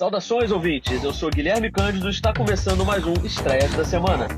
Saudações, ouvintes. Eu sou Guilherme Cândido e está começando mais um Estreias da Semana.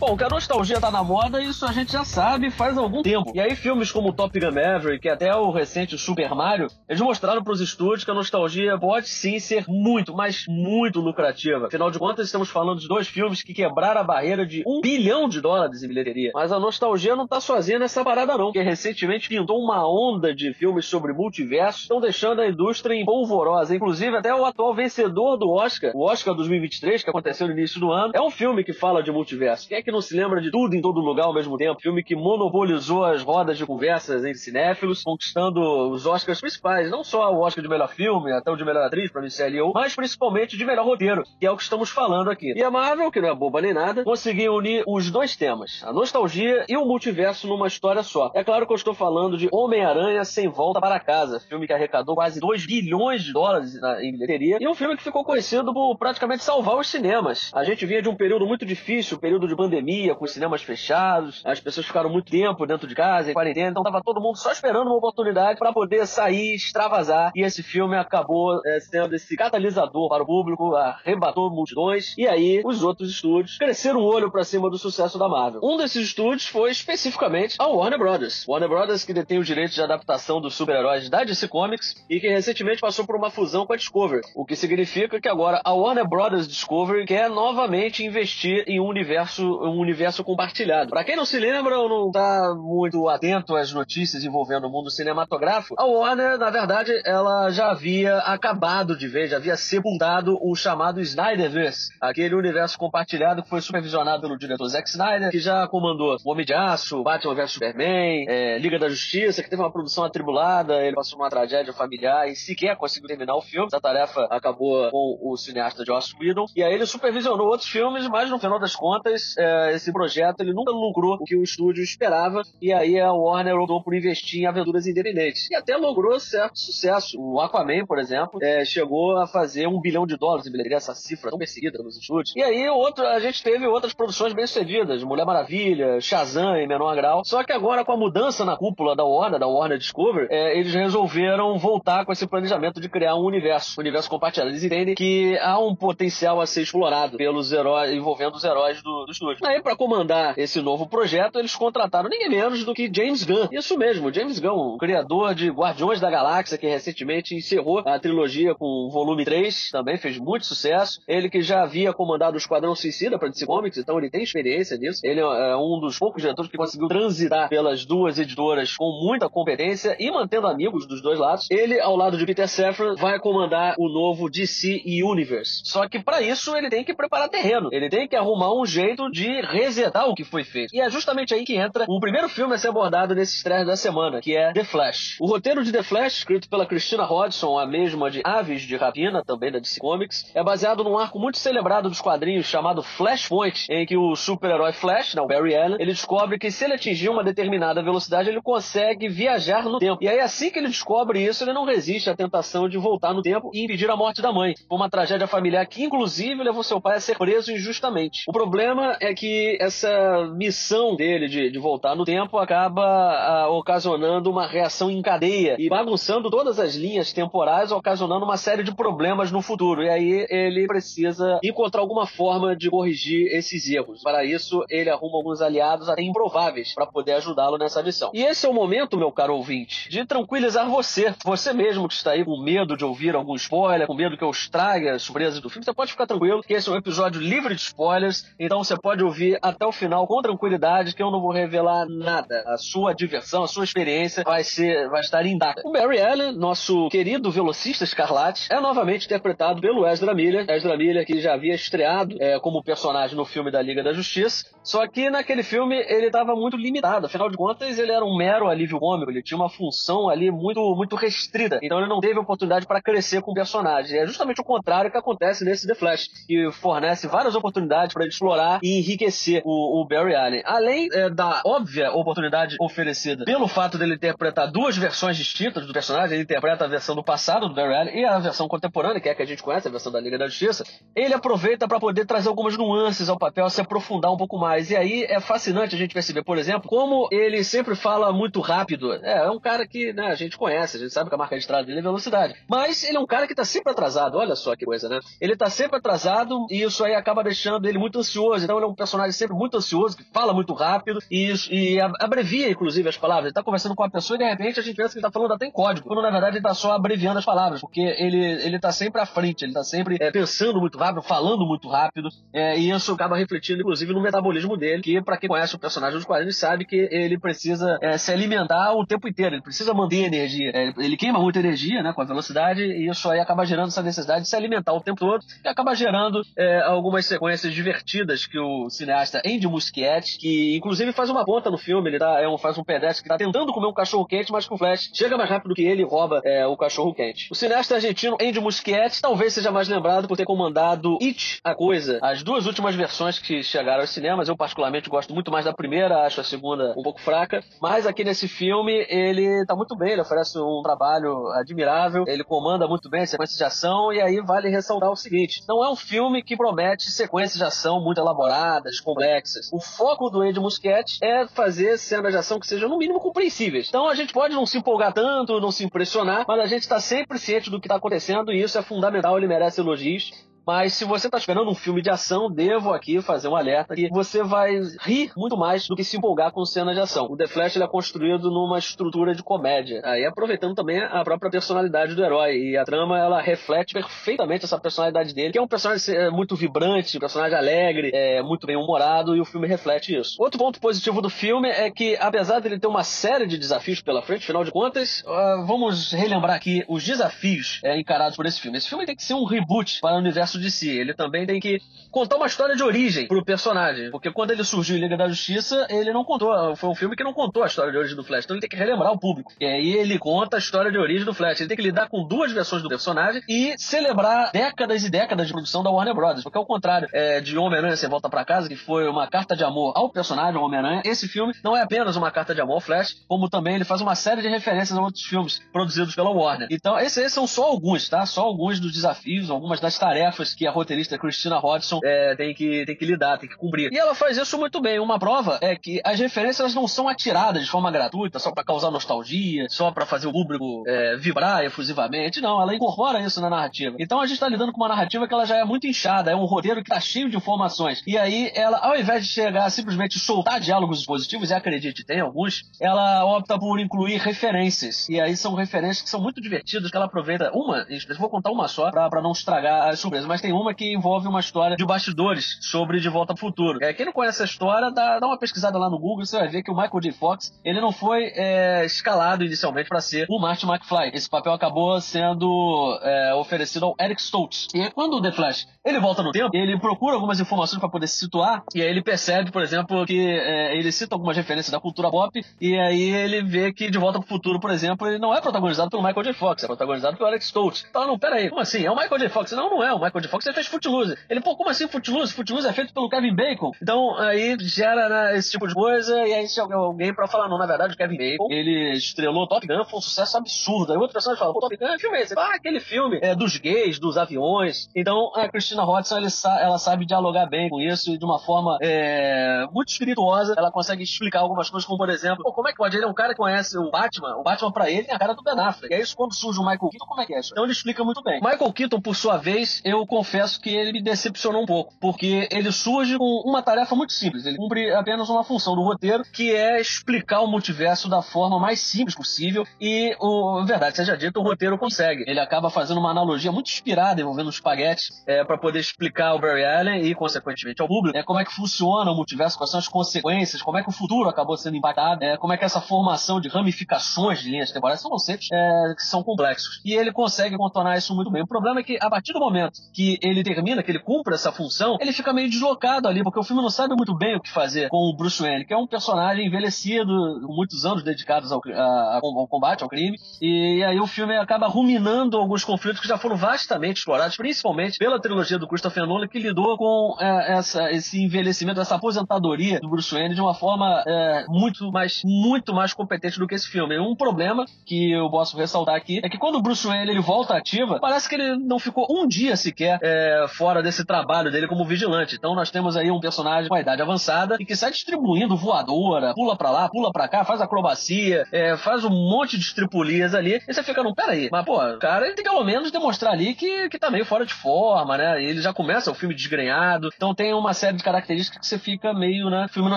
Bom, que a nostalgia tá na moda, isso a gente já sabe faz algum tempo. E aí filmes como Top Gun Maverick, e até o recente Super Mario, eles mostraram para os estúdios que a nostalgia pode sim ser muito, mas muito lucrativa. Afinal de contas, estamos falando de dois filmes que quebraram a barreira de um bilhão de dólares em bilheteria. Mas a nostalgia não tá sozinha nessa parada não, porque recentemente pintou uma onda de filmes sobre multiverso, estão deixando a indústria em polvorosa. Inclusive, até o atual vencedor do Oscar, o Oscar 2023, que aconteceu no início do ano, é um filme que fala de multiverso. Quem é que que não se lembra de tudo em todo lugar ao mesmo tempo. Filme que monopolizou as rodas de conversas entre cinéfilos, conquistando os Oscars principais. Não só o Oscar de melhor filme, até o de melhor atriz para Michelle Yeoh, mas principalmente de melhor roteiro, que é o que estamos falando aqui. E a Marvel, que não é boba nem nada, conseguiu unir os dois temas, a nostalgia e o multiverso numa história só. É claro que eu estou falando de Homem-Aranha Sem Volta para Casa, filme que arrecadou quase 2 bilhões de dólares em bilheteria, e um filme que ficou conhecido por praticamente salvar os cinemas. A gente vinha de um período muito difícil, período de pandemia, pandemia, com os cinemas fechados, as pessoas ficaram muito tempo dentro de casa, em quarentena, então tava todo mundo só esperando uma oportunidade para poder sair, extravasar, e esse filme acabou é, sendo esse catalisador para o público, arrebatou multidões, e aí os outros estúdios cresceram o olho para cima do sucesso da Marvel. Um desses estúdios foi especificamente a Warner Brothers. Warner Brothers que detém os direitos de adaptação dos super-heróis da DC Comics e que recentemente passou por uma fusão com a Discovery, o que significa que agora a Warner Brothers Discovery quer novamente investir em um universo um universo compartilhado. Para quem não se lembra ou não tá muito atento às notícias envolvendo o mundo cinematográfico, a Warner, na verdade, ela já havia acabado de ver, já havia sepultado o chamado Snyderverse, aquele universo compartilhado que foi supervisionado pelo diretor Zack Snyder, que já comandou O Homem de Aço, Batman vs Superman, é, Liga da Justiça, que teve uma produção atribulada, ele passou uma tragédia familiar e sequer conseguiu terminar o filme. Essa tarefa acabou com o cineasta Joss Whedon. E aí ele supervisionou outros filmes, mas no final das contas, é, esse projeto ele nunca lucrou o que o estúdio esperava, e aí a Warner optou por investir em aventuras independentes. E até logrou certo sucesso. O Aquaman, por exemplo, é, chegou a fazer um bilhão de dólares em bilheteria, essa cifra tão perseguida nos estúdios. E aí outro, a gente teve outras produções bem sucedidas, Mulher Maravilha, Shazam em menor grau. Só que agora com a mudança na cúpula da Warner, da Warner Discovery, é, eles resolveram voltar com esse planejamento de criar um universo, um universo compartilhado. Eles entendem que há um potencial a ser explorado pelos heróis, envolvendo os heróis do, do estúdio. Aí, para comandar esse novo projeto, eles contrataram ninguém menos do que James Gunn. Isso mesmo, James Gunn, o criador de Guardiões da Galáxia, que recentemente encerrou a trilogia com o volume 3, também fez muito sucesso. Ele que já havia comandado o Esquadrão Suicida para DC Comics, então ele tem experiência nisso. Ele é um dos poucos diretores que conseguiu transitar pelas duas editoras com muita competência e mantendo amigos dos dois lados. Ele, ao lado de Peter Safran, vai comandar o novo DC Universe. Só que para isso ele tem que preparar terreno. Ele tem que arrumar um jeito de resetar o que foi feito. E é justamente aí que entra o primeiro filme a ser abordado nesse estreia da semana, que é The Flash. O roteiro de The Flash, escrito pela Christina Hodson, a mesma de Aves de Rapina, também da DC Comics, é baseado num arco muito celebrado dos quadrinhos chamado Flashpoint, em que o super-herói Flash, não, Barry Allen, ele descobre que se ele atingir uma determinada velocidade, ele consegue viajar no tempo. E aí, assim que ele descobre isso, ele não resiste à tentação de voltar no tempo e impedir a morte da mãe. Uma tragédia familiar que, inclusive, levou seu pai a ser preso injustamente. O problema é que essa missão dele de, de voltar no tempo acaba a, ah, ocasionando uma reação em cadeia e bagunçando todas as linhas temporais, ocasionando uma série de problemas no futuro. E aí ele precisa encontrar alguma forma de corrigir esses erros. Para isso, ele arruma alguns aliados até improváveis para poder ajudá-lo nessa missão. E esse é o momento, meu caro ouvinte, de tranquilizar você, você mesmo que está aí com medo de ouvir algum spoiler, com medo que eu estrague as surpresas do filme, você pode ficar tranquilo que esse é um episódio livre de spoilers, então você pode ouvir até o final com tranquilidade que eu não vou revelar nada. A sua diversão, a sua experiência vai ser, vai estar intacta. O Barry Allen, nosso querido velocista escarlate, é novamente interpretado pelo Ezra Miller. Ezra Miller que já havia estreado é, como personagem no filme da Liga da Justiça. Só que naquele filme ele estava muito limitado. Afinal de contas, ele era um mero alívio cômico. Ele tinha uma função ali muito, muito restrita. Então ele não teve oportunidade para crescer com o personagem. É justamente o contrário que acontece nesse The Flash, que fornece várias oportunidades para explorar e enriquecer enriquecer o, o Barry Allen. Além é, da óbvia oportunidade oferecida pelo fato dele interpretar duas versões distintas do personagem, ele interpreta a versão do passado do Barry Allen e a versão contemporânea, que é a que a gente conhece, a versão da Liga da Justiça, ele aproveita para poder trazer algumas nuances ao papel, se aprofundar um pouco mais. E aí é fascinante a gente perceber, por exemplo, como ele sempre fala muito rápido. É, é um cara que né, a gente conhece, a gente sabe que a marca de estrada dele é velocidade. Mas ele é um cara que tá sempre atrasado, olha só que coisa, né? Ele tá sempre atrasado e isso aí acaba deixando ele muito ansioso. Então ele é um personagem sempre muito ansioso, que fala muito rápido e, e abrevia, inclusive, as palavras. Ele tá conversando com uma pessoa e de repente a gente pensa que ele tá falando até em código, quando na verdade ele tá só abreviando as palavras, porque ele, ele tá sempre à frente, ele tá sempre é, pensando muito rápido, falando muito rápido, é, e isso acaba refletindo, inclusive, no metabolismo dele, que para quem conhece o personagem dos quadrinhos sabe que ele precisa é, se alimentar o tempo inteiro, ele precisa manter energia. É, ele queima muita energia né, com a velocidade e isso aí acaba gerando essa necessidade de se alimentar o tempo todo e acaba gerando é, algumas sequências divertidas que o cineasta Andy Muschietti, que inclusive faz uma ponta no filme, ele tá, é um, faz um pedestre que está tentando comer um cachorro quente, mas com Flash chega mais rápido que ele e rouba é, o cachorro quente. O cineasta argentino Andy Muschietti talvez seja mais lembrado por ter comandado It, a Coisa, as duas últimas versões que chegaram aos cinemas. Eu particularmente gosto muito mais da primeira, acho a segunda um pouco fraca, mas aqui nesse filme ele tá muito bem, ele oferece um trabalho admirável, ele comanda muito bem a sequência de ação e aí vale ressaltar o seguinte, não é um filme que promete sequências de ação muito elaboradas, complexas. O foco do Andy Muschietti é fazer cenas de ação que sejam no mínimo compreensíveis. Então a gente pode não se empolgar tanto, não se impressionar, mas a gente está sempre ciente do que está acontecendo e isso é fundamental, ele merece elogios. Mas se você está esperando um filme de ação, devo aqui fazer um alerta que você vai rir muito mais do que se empolgar com cenas de ação. O The Flash é construído numa estrutura de comédia, aí aproveitando também a própria personalidade do herói e a trama ela reflete perfeitamente essa personalidade dele, que é um personagem é, muito vibrante, um personagem alegre, é, muito bem humorado e o filme reflete isso. Outro ponto positivo do filme é que apesar dele ter uma série de desafios pela frente, afinal de contas, uh, vamos relembrar aqui os desafios é, encarados por esse filme. Esse filme tem que ser um reboot para o universo de si. Ele também tem que contar uma história de origem pro personagem. Porque quando ele surgiu em Liga da Justiça, ele não contou. Foi um filme que não contou a história de origem do Flash. Então ele tem que relembrar o público. E aí ele conta a história de origem do Flash. Ele tem que lidar com duas versões do personagem e celebrar décadas e décadas de produção da Warner Brothers. Porque ao contrário é, de Homem-Aranha Sem Volta para Casa, que foi uma carta de amor ao personagem Homem-Aranha, esse filme não é apenas uma carta de amor ao Flash, como também ele faz uma série de referências a outros filmes produzidos pela Warner. Então esses, esses são só alguns, tá? Só alguns dos desafios, algumas das tarefas que a roteirista Christina Hodson é, tem, que, tem que lidar, tem que cumprir. E ela faz isso muito bem. Uma prova é que as referências não são atiradas de forma gratuita, só para causar nostalgia, só para fazer o público é, vibrar efusivamente. Não, ela incorpora isso na narrativa. Então a gente tá lidando com uma narrativa que ela já é muito inchada, é um roteiro que tá cheio de informações. E aí ela, ao invés de chegar a simplesmente soltar diálogos positivos, e acredite, tem alguns, ela opta por incluir referências. E aí são referências que são muito divertidas, que ela aproveita. Uma, vou contar uma só para não estragar as surpresas, mas tem uma que envolve uma história de bastidores sobre De Volta ao Futuro. É, quem não conhece a história, dá, dá uma pesquisada lá no Google, você vai ver que o Michael J. Fox, ele não foi é, escalado inicialmente para ser o Martin McFly. Esse papel acabou sendo é, oferecido ao Eric Stoltz. E quando o The Flash ele volta no tempo, ele procura algumas informações para poder se situar, e aí ele percebe, por exemplo, que é, ele cita algumas referências da cultura pop, e aí ele vê que De Volta pro Futuro, por exemplo, ele não é protagonizado pelo Michael J. Fox, é protagonizado pelo Alex Stoltz. Então, não, pera aí, como assim? É o Michael J. Fox? Não, não é. O Michael J. Fox ele fez Footloose. Ele, pô, como assim Footloose? Footloose é feito pelo Kevin Bacon. Então, aí gera né, esse tipo de coisa, e aí se alguém pra falar, não, na verdade, o Kevin Bacon, ele estrelou Top Gun, foi um sucesso absurdo. Aí outra pessoa fala, pô, Top Gun, que filme é esse? Ah, aquele filme é, dos gays, dos aviões. Então, a Christina Hodson, ela, ela sabe dialogar bem com isso e de uma forma é, muito espirituosa. Ela consegue explicar algumas coisas, como por exemplo, como é que pode? Ele é um cara que conhece o Batman. O Batman pra ele tem a cara do Ben Affleck. E é isso quando surge o Michael Keaton, como é que é isso? Então ele explica muito bem. Michael Keaton, por sua vez, eu confesso que ele me decepcionou um pouco, porque ele surge com uma tarefa muito simples. Ele cumpre apenas uma função do roteiro, que é explicar o multiverso da forma mais simples possível. E, o, verdade seja dito, o roteiro consegue. Ele acaba fazendo uma analogia muito inspirada envolvendo o espaguete é, para poder explicar ao Barry Allen e, consequentemente, ao público é, como é que funciona o multiverso, quais são as consequências, como é que o futuro acabou sendo impactado, é, como é que essa formação de ramificações de linhas temporais são conceitos é, que são complexos. E ele consegue contornar isso muito bem. O problema é que, a partir do momento que que ele termina, que ele cumpre essa função, ele fica meio deslocado ali, porque o filme não sabe muito bem o que fazer com o Bruce Wayne, que é um personagem envelhecido, muitos anos dedicados ao, a, ao combate, ao crime, e aí o filme acaba ruminando alguns conflitos que já foram vastamente explorados, principalmente pela trilogia do Christopher Nolan, que lidou com é, essa, esse envelhecimento, essa aposentadoria do Bruce Wayne de uma forma é, muito mais muito mais competente do que esse filme. Um problema que eu posso ressaltar aqui é que quando o Bruce Wayne ele volta ativa, parece que ele não ficou um dia sequer é, fora desse trabalho dele como vigilante. Então nós temos aí um personagem com a idade avançada e que sai distribuindo voadora, pula pra lá, pula pra cá, faz acrobacia, é, faz um monte de estripulias ali. E você fica, não, peraí, mas pô, o cara ele tem que pelo menos demonstrar ali que, que tá meio fora de forma, né? Ele já começa o filme desgrenhado, então tem uma série de características que você fica meio, né? O filme não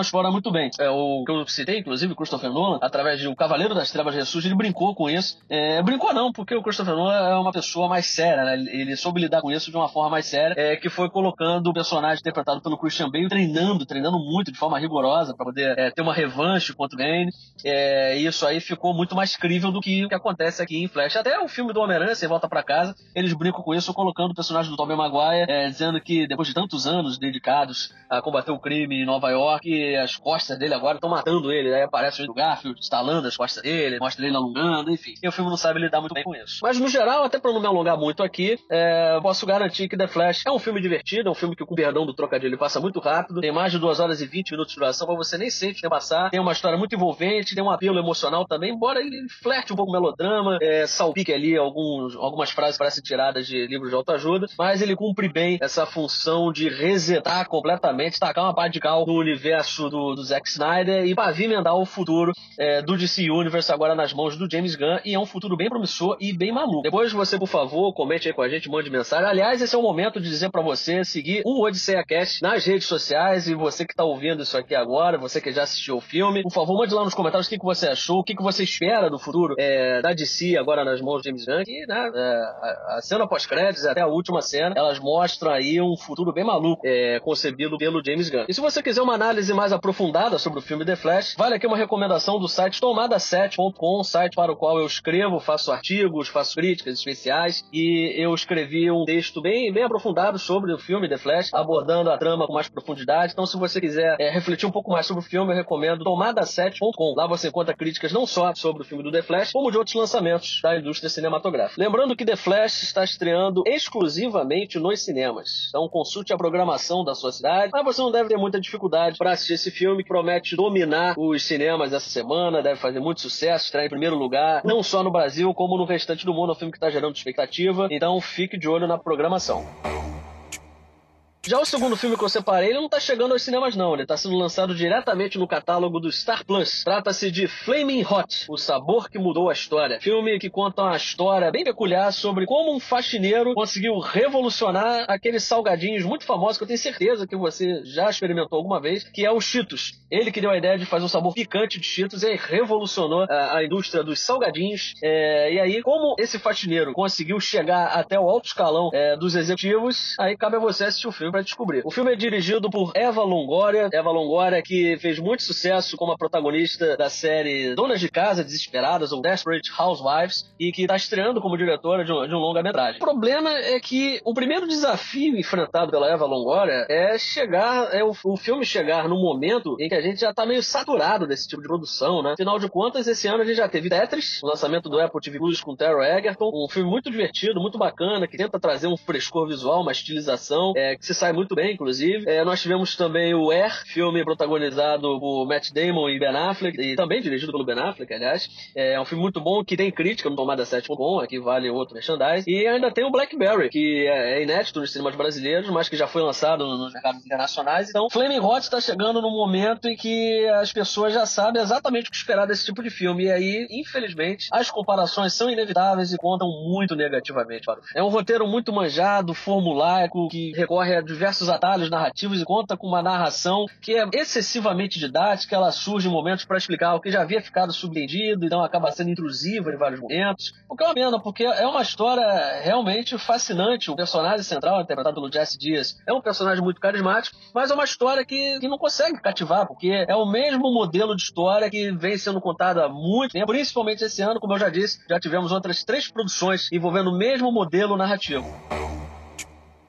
explora muito bem. É o que eu citei, inclusive, Christopher Nolan, através de O Cavaleiro das Trevas Ressurge, ele brincou com isso. É, brincou não, porque o Christopher Nolan é uma pessoa mais séria, né? Ele soube lidar com isso de uma forma mais séria, é, que foi colocando o personagem interpretado pelo Christian Bale treinando, treinando muito de forma rigorosa para poder é, ter uma revanche contra o Bane. É, isso aí ficou muito mais crível do que o que acontece aqui em Flash. Até o filme do Homem-Aranha, você volta para casa, eles brincam com isso colocando o personagem do Tobey Maguire, é, dizendo que depois de tantos anos dedicados a combater o crime em Nova York, as costas dele agora estão matando ele. Aí aparece o Garfield instalando as costas dele, mostra ele alongando, enfim. E o filme não sabe lidar muito bem com isso. Mas no geral, até para não me alongar muito aqui, é, posso garantir que The Flash é um filme divertido, é um filme que, com perdão do trocadilho, passa muito rápido, tem mais de 2 horas e 20 minutos de duração, pra você nem sente nem passar. Tem uma história muito envolvente, tem um apelo emocional também, embora ele flerte um pouco melodrama, é, salpique ali alguns, algumas frases parecem tiradas de livros de autoajuda, mas ele cumpre bem essa função de resetar completamente, tacar uma pá de cal no universo do, do Zack Snyder e pavimentar o futuro é, do DC Universe agora nas mãos do James Gunn, e é um futuro bem promissor e bem maluco. Depois você, por favor, comente aí com a gente, mande mensagem. Aliás, esse é o momento de dizer para você seguir o Odisseia Cast nas redes sociais e você que tá ouvindo isso aqui agora, você que já assistiu o filme, por favor, mande lá nos comentários o que, que você achou, o que, que você espera do futuro é, da DC agora nas mãos de James Gunn, e né, é, a cena pós-créditos até a última cena, elas mostram aí um futuro bem maluco é, concebido pelo James Gunn. E se você quiser uma análise mais aprofundada sobre o filme The Flash, vale aqui uma recomendação do site tomada7.com, site para o qual eu escrevo, faço artigos, faço críticas especiais e eu escrevi um texto bem, bem aprofundado sobre o filme The Flash, abordando a trama com mais profundidade. Então, se você quiser é, refletir um pouco mais sobre o filme, eu recomendo tomada7.com. Lá você encontra críticas não só sobre o filme do The Flash, como de outros lançamentos da indústria cinematográfica. Lembrando que The Flash está estreando exclusivamente nos cinemas. Então, consulte a programação da sua cidade, mas você não deve ter muita dificuldade para assistir esse filme que promete dominar os cinemas essa semana, deve fazer muito sucesso, estrear em primeiro lugar, não só no Brasil, como no restante do mundo. É um filme que está gerando expectativa, então fique de olho na programação programação. Já o segundo filme que eu separei, ele não tá chegando aos cinemas não, ele tá sendo lançado diretamente no catálogo do Star Plus. Trata-se de Flaming Hot, o sabor que mudou a história. Filme que conta uma história bem peculiar sobre como um faxineiro conseguiu revolucionar aqueles salgadinhos muito famosos que eu tenho certeza que você já experimentou alguma vez, que é o Cheetos. Ele que deu a ideia de fazer um sabor picante de Cheetos e revolucionou a, a indústria dos salgadinhos. É, e aí, como esse faxineiro conseguiu chegar até o alto escalão é, dos executivos, aí cabe a você assistir o filme para descobrir. O filme é dirigido por Eva Longoria. Eva Longoria que fez muito sucesso como a protagonista da série Donas de Casa Desesperadas ou Desperate Housewives e que está estreando como diretora de um, um longa-metragem. O problema é que o primeiro desafio enfrentado pela Eva Longoria é chegar, é o, o filme chegar no momento em que a gente já está meio saturado desse tipo de produção, né? Afinal de contas, esse ano a gente já teve Tetris, o lançamento do Apple TV Plus com Terry Egerton, um filme muito divertido, muito bacana, que tenta trazer um frescor visual, uma estilização, é, que se sai muito bem, inclusive. É, nós tivemos também o Air, filme protagonizado por Matt Damon e Ben Affleck, e também dirigido pelo Ben Affleck, aliás. É um filme muito bom, que tem crítica no Tomada 7.com, aqui vale outro merchandise. E ainda tem o Blackberry, que é, é inédito nos cinemas brasileiros, mas que já foi lançado nos mercados internacionais. Então, Flaming Hot está chegando num momento em que as pessoas já sabem exatamente o que esperar desse tipo de filme. E aí, infelizmente, as comparações são inevitáveis e contam muito negativamente para o filme. É um roteiro muito manjado, formulaico, que recorre a diversos atalhos narrativos e conta com uma narração que é excessivamente didática, ela surge em momentos para explicar o que já havia ficado subentendido, então acaba sendo intrusiva em vários momentos. O que é uma pena, porque é uma história realmente fascinante. O personagem central, interpretado pelo Jesse Dias, é um personagem muito carismático, mas é uma história que, que não consegue cativar, porque é o mesmo modelo de história que vem sendo contado há muito tempo, principalmente esse ano, como eu já disse, já tivemos outras três produções envolvendo o mesmo modelo narrativo.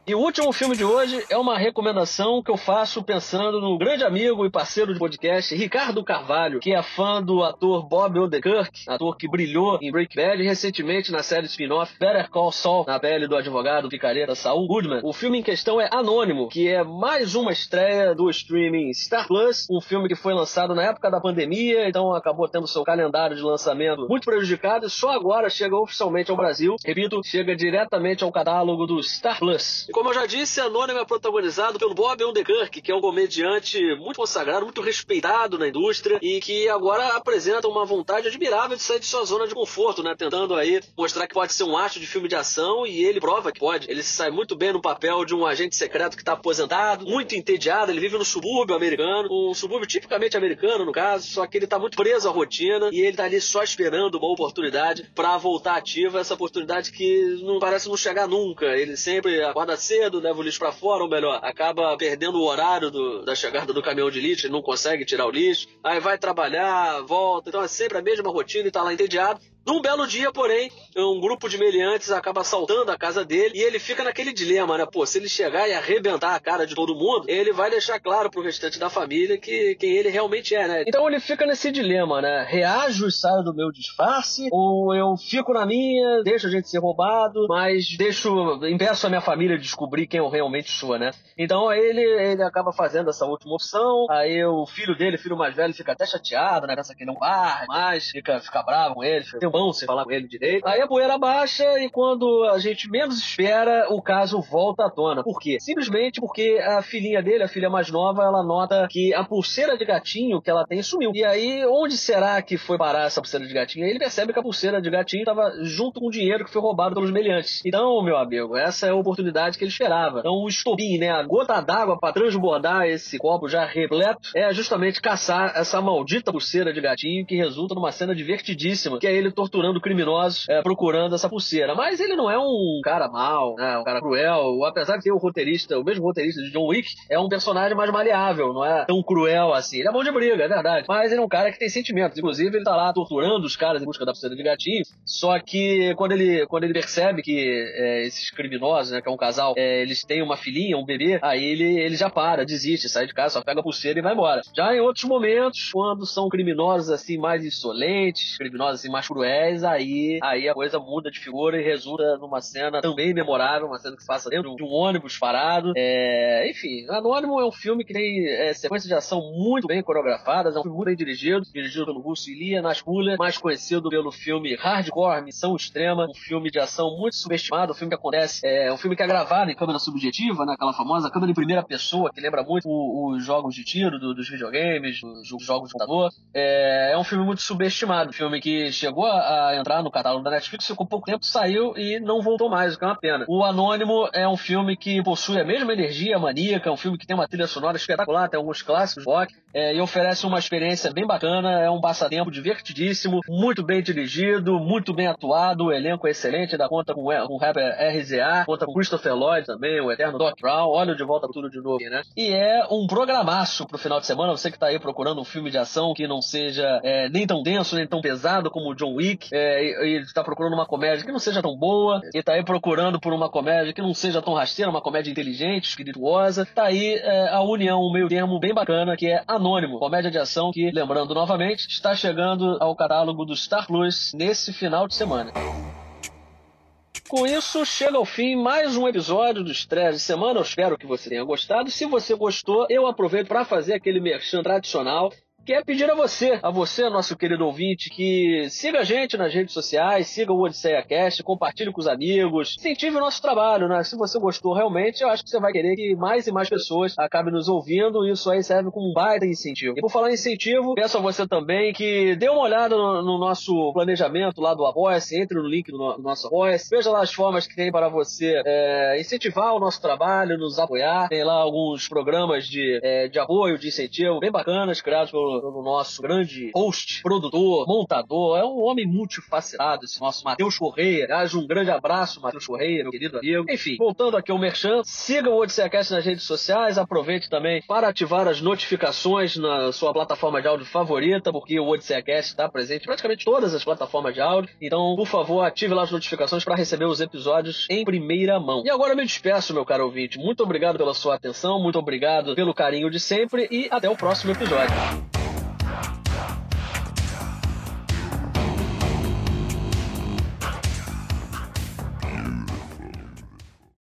E o último filme de hoje é uma recomendação que eu faço pensando no grande amigo e parceiro de podcast, Ricardo Carvalho, que é fã do ator Bob Odenkirk, ator que brilhou em Breaking Bad recentemente na série spin-off Better Call Saul, na pele do advogado picareta Saul Goodman. O filme em questão é Anônimo, que é mais uma estreia do streaming Star Plus, um filme que foi lançado na época da pandemia, então acabou tendo seu calendário de lançamento muito prejudicado e só agora chega oficialmente ao Brasil. Repito, chega diretamente ao catálogo do Star Plus. Como eu já disse, Anônimo é protagonizado pelo Bob Odenkirk, que é um comediante muito consagrado, muito respeitado na indústria e que agora apresenta uma vontade admirável de sair de sua zona de conforto, né? Tentando aí mostrar que pode ser um astro de filme de ação e ele prova que pode. Ele se sai muito bem no papel de um agente secreto que está aposentado, muito entediado, ele vive no subúrbio americano, um subúrbio tipicamente americano no caso, só que ele está muito preso à rotina e ele está ali só esperando uma oportunidade para voltar ativa, essa oportunidade que não parece não chegar nunca. Ele sempre acorda cedo, leva o lixo para fora, ou melhor, acaba perdendo o horário do, da chegada do caminhão de lixo, ele não consegue tirar o lixo, aí vai trabalhar, volta, então é sempre a mesma rotina e tá lá entediado. Num belo dia, porém, um grupo de meliantes acaba assaltando a casa dele e ele fica naquele dilema, né? Pô, se ele chegar e arrebentar a cara de todo mundo, ele vai deixar claro pro restante da família que quem ele realmente é, né? Então ele fica nesse dilema, né? Reajo e saio do meu disfarce ou eu fico na minha, deixo a gente ser roubado, mas deixo, impeço a minha família de descobrir quem eu realmente sou, né? Então ele, ele acaba fazendo essa última opção, aí o filho dele, filho mais velho, fica até chateado, né? Pensa que não vai mais, fica, fica bravo com ele, fica mão sem falar com ele direito. Aí a poeira baixa e quando a gente menos espera, o caso volta à tona. Por quê? Simplesmente porque a filhinha dele, a filha mais nova, ela nota que a pulseira de gatinho que ela tem sumiu. E aí, onde será que foi parar essa pulseira de gatinho? Ele percebe que a pulseira de gatinho estava junto com o dinheiro que foi roubado pelos meliantes. Então, meu amigo, essa é a oportunidade que ele esperava. Então, o estopim, né, a gota d'água para transbordar esse copo já repleto, é justamente caçar essa maldita pulseira de gatinho que resulta numa cena divertidíssima, que é ele torturando criminosos é, procurando essa pulseira. Mas ele não é um cara mau, né, um cara cruel. Apesar de ter o roteirista, o mesmo roteirista de John Wick, é um personagem mais maleável, não é tão cruel assim. Ele é bom de briga, é verdade. Mas ele é um cara que tem sentimentos. Inclusive, ele tá lá torturando os caras em busca da pulseira de gatinho. Só que quando ele, quando ele percebe que é, esses criminosos, né, que é um casal, é, eles têm uma filhinha, um bebê, aí ele, ele já para, desiste, sai de casa, só pega a pulseira e vai embora. Já em outros momentos, quando são criminosos assim mais insolentes, criminosos assim mais cruéis, aí, aí a coisa muda de figura e resulta numa cena também memorável, uma cena que se passa dentro de um ônibus parado. É, enfim, Anônimo é um filme que tem é, sequências de ação muito bem coreografadas, é um filme muito bem dirigido, dirigido pelo Russo Ilia Nascula, mais conhecido pelo filme Hardcore, Missão Extrema, um filme de ação muito subestimado, um filme que acontece, é um filme que é gravado em câmera subjetiva, né, aquela famosa câmera em primeira pessoa, que lembra muito os jogos de tiro do, dos videogames, os jogos de computador. É, é um filme muito subestimado, um filme que chegou a a entrar no catálogo da Netflix, ficou pouco tempo, saiu e não voltou mais, o que é uma pena. O Anônimo é um filme que possui a mesma energia maníaca, é um filme que tem uma trilha sonora espetacular, tem alguns clássicos rock, é, e oferece uma experiência bem bacana, é um passatempo divertidíssimo, muito bem dirigido, muito bem atuado, o elenco é excelente, dá conta com, o rapper RZA, conta com Christopher Lloyd também, o eterno Doc Brown, olha de volta tudo de novo, né? E é um programaço pro final de semana, você que tá aí procurando um filme de ação que não seja é, nem tão denso, nem tão pesado como o John Wick, é, e, ele tá procurando uma comédia que não seja tão boa, e tá aí procurando por uma comédia que não seja tão rasteira, uma comédia inteligente, espirituosa. Tá aí é, a união, um meio termo bem bacana, que é Anônimo, comédia de ação que, lembrando novamente, está chegando ao catálogo do Star Plus nesse final de semana. Com isso, chega ao fim mais um episódio do Estresse de Semana. Eu espero que você tenha gostado. Se você gostou, eu aproveito para fazer aquele merchan tradicional quer pedir a você, a você, nosso querido ouvinte, que siga a gente nas redes sociais, siga o Odisseia Cast, compartilhe com os amigos, incentive o nosso trabalho, né? Se você gostou realmente, eu acho que você vai querer que mais e mais pessoas acabem nos ouvindo, e isso aí serve como um baita incentivo. E por falar em incentivo, peço a você também que dê uma olhada no, no nosso planejamento lá do Apoia-se, entre no link do, no, nosso Apoia-se, veja lá as formas que tem para você é, incentivar o nosso trabalho, nos apoiar. Tem lá alguns programas de, é, de apoio, de incentivo bem bacanas, criados pelo pelo nosso grande host, produtor, montador, é um homem multifacetado, esse nosso Matheus Correia. Aliás, um grande abraço, Matheus Correia, meu querido amigo. Enfim, voltando aqui ao Merchan, siga o Odisseiacast nas redes sociais, aproveite também para ativar as notificações na sua plataforma de áudio favorita, porque o Odisseiacast está presente em praticamente todas as plataformas de áudio. Então, por favor, ative lá as notificações para receber os episódios em primeira mão. E agora eu me despeço, meu caro ouvinte. Muito obrigado pela sua atenção, muito obrigado pelo carinho de sempre e até o próximo episódio.